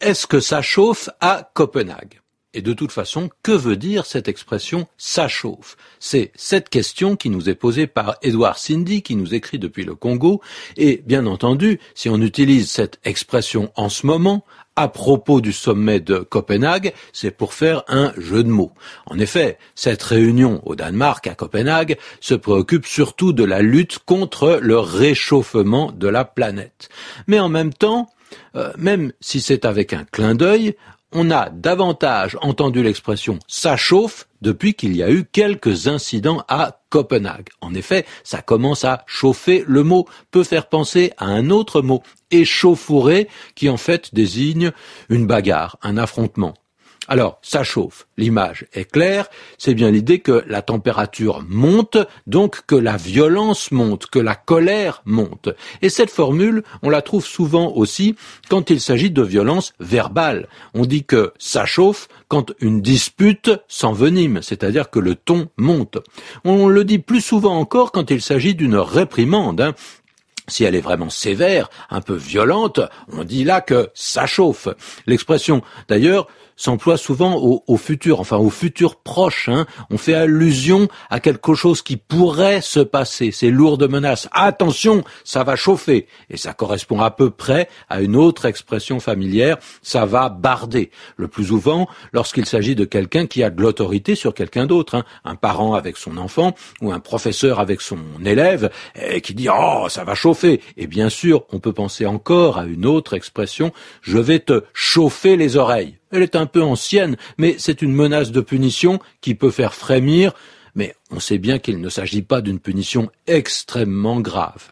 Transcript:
est-ce que ça chauffe à Copenhague? Et de toute façon, que veut dire cette expression ça chauffe? C'est cette question qui nous est posée par Edouard Cindy, qui nous écrit depuis le Congo. Et bien entendu, si on utilise cette expression en ce moment, à propos du sommet de Copenhague, c'est pour faire un jeu de mots. En effet, cette réunion au Danemark, à Copenhague, se préoccupe surtout de la lutte contre le réchauffement de la planète. Mais en même temps, euh, même si c'est avec un clin d'œil, on a davantage entendu l'expression ça chauffe depuis qu'il y a eu quelques incidents à Copenhague. En effet, ça commence à chauffer. Le mot peut faire penser à un autre mot, échauffouré, qui en fait désigne une bagarre, un affrontement. Alors, ça chauffe, l'image est claire, c'est bien l'idée que la température monte, donc que la violence monte, que la colère monte. Et cette formule, on la trouve souvent aussi quand il s'agit de violence verbale. On dit que ça chauffe quand une dispute s'envenime, c'est-à-dire que le ton monte. On le dit plus souvent encore quand il s'agit d'une réprimande. Hein si elle est vraiment sévère, un peu violente, on dit là que ça chauffe. L'expression, d'ailleurs, s'emploie souvent au, futur, enfin au futur proche. Hein. On fait allusion à quelque chose qui pourrait se passer, ces lourdes menaces. Attention, ça va chauffer. Et ça correspond à peu près à une autre expression familière, ça va barder. Le plus souvent, lorsqu'il s'agit de quelqu'un qui a de l'autorité sur quelqu'un d'autre, hein. un parent avec son enfant ou un professeur avec son élève, et qui dit oh ça va Et bien sûr, on peut penser encore à une autre expression, je vais te chauffer les oreilles. Elle est un peu ancienne, mais c'est une menace de punition qui peut faire frémir, mais on sait bien qu'il ne s'agit pas d'une punition extrêmement grave.